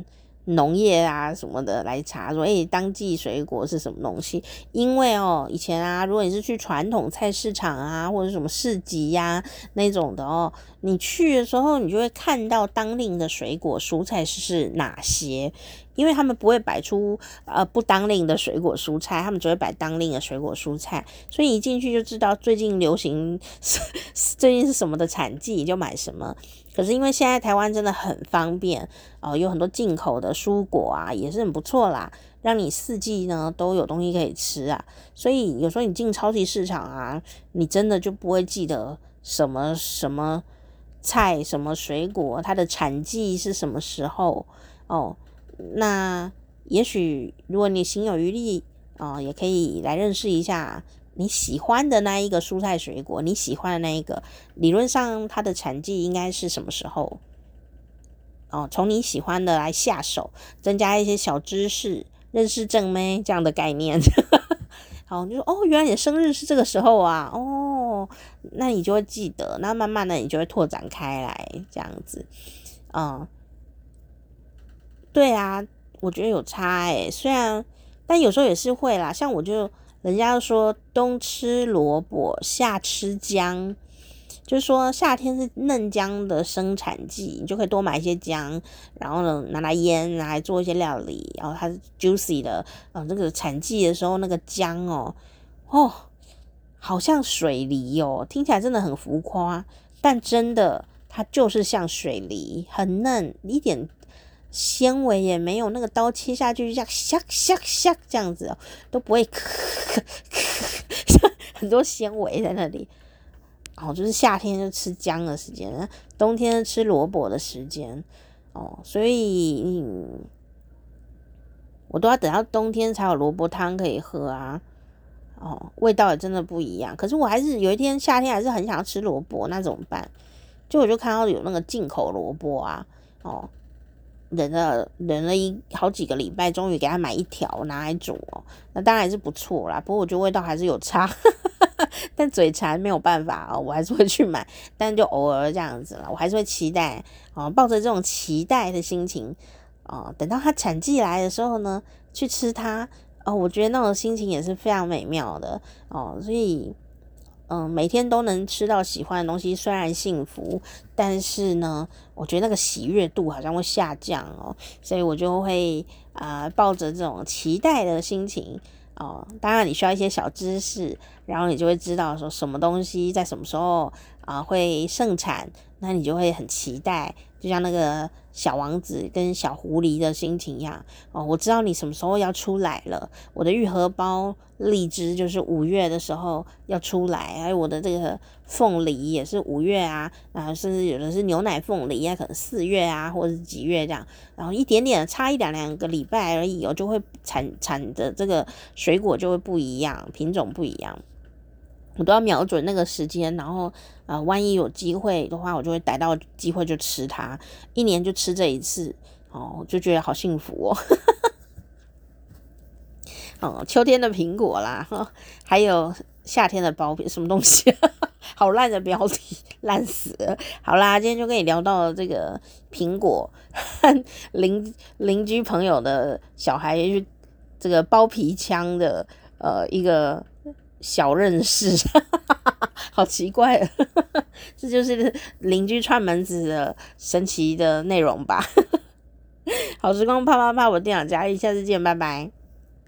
农业啊什么的来查，说诶，当季水果是什么东西？因为哦，以前啊，如果你是去传统菜市场啊，或者什么市集呀、那种的哦，你去的时候，你就会看到当令的水果蔬菜是哪些。因为他们不会摆出呃不当令的水果蔬菜，他们只会摆当令的水果蔬菜，所以一进去就知道最近流行是 最近是什么的产季，你就买什么。可是因为现在台湾真的很方便哦、有很多进口的蔬果啊，也是很不错啦，让你四季呢都有东西可以吃啊。所以有时候你进超级市场啊，你真的就不会记得什么什么菜、什么水果，它的产季是什么时候哦。那也许如果你心有余力啊、也可以来认识一下你喜欢的那一个蔬菜水果，你喜欢的那一个，理论上它的产季应该是什么时候？哦，从你喜欢的来下手，增加一些小知识，认识正妹这样的概念。好，就说哦，原来你的生日是这个时候啊，哦，那你就会记得，那慢慢的你就会拓展开来，这样子，嗯。对啊，我觉得有差诶，虽然，但有时候也是会啦。像我就，人家说冬吃萝卜，夏吃姜，就是说夏天是嫩姜的生产季，你就可以多买一些姜，然后呢拿来腌，拿来做一些料理。然后它是 juicy 的，嗯，这个产季的时候那个姜哦，哦，好像水梨哦，听起来真的很浮夸，但真的它就是像水梨，很嫩，一点。纤维也没有，那个刀切下去就像吓吓吓这样子哦，都不会咳咳咳，很多纤维在那里。哦，就是夏天就吃姜的时间，冬天吃萝卜的时间。哦，所以嗯，我都要等到冬天才有萝卜汤可以喝啊。哦，味道也真的不一样。可是我还是有一天夏天还是很想要吃萝卜，那怎么办？就我就看到有那个进口萝卜啊，哦。忍了忍了一好几个礼拜，终于给他买一条拿来煮哦。那当然是不错啦，不过我觉得味道还是有差。但嘴馋没有办法哦，我还是会去买，但就偶尔这样子了。我还是会期待哦，抱着这种期待的心情哦，等到它产季来的时候呢，去吃它哦，我觉得那种心情也是非常美妙的哦。所以，嗯，每天都能吃到喜欢的东西，虽然幸福，但是呢，我觉得那个喜悦度好像会下降哦，所以我就会啊、抱着这种期待的心情。哦，当然你需要一些小知识，然后你就会知道说什么东西在什么时候啊会盛产，那你就会很期待，就像那个小王子跟小狐狸的心情一样。哦，我知道你什么时候要出来了，我的玉荷包荔枝就是五月的时候要出来，还有我的这个凤梨也是五月啊，啊，甚至有的是牛奶凤梨啊，可能四月啊，或者是几月这样，然后一点点差一两两个礼拜而已，我就会产产的这个水果就会不一样，品种不一样，我都要瞄准那个时间，然后啊、呃，万一有机会的话，我就会逮到机会就吃它，一年就吃这一次，哦，就觉得好幸福哦。哦，秋天的苹果啦，还有夏天的包皮，什么东西？好烂的标题，烂死了。好啦，今天就跟你聊到了这个苹果邻邻居朋友的小孩去这个包皮枪的呃一个小认识，好奇怪啊，这就是邻居串门子的神奇的内容吧。好时光啪啪啪，我店长佳丽，下次见，拜拜。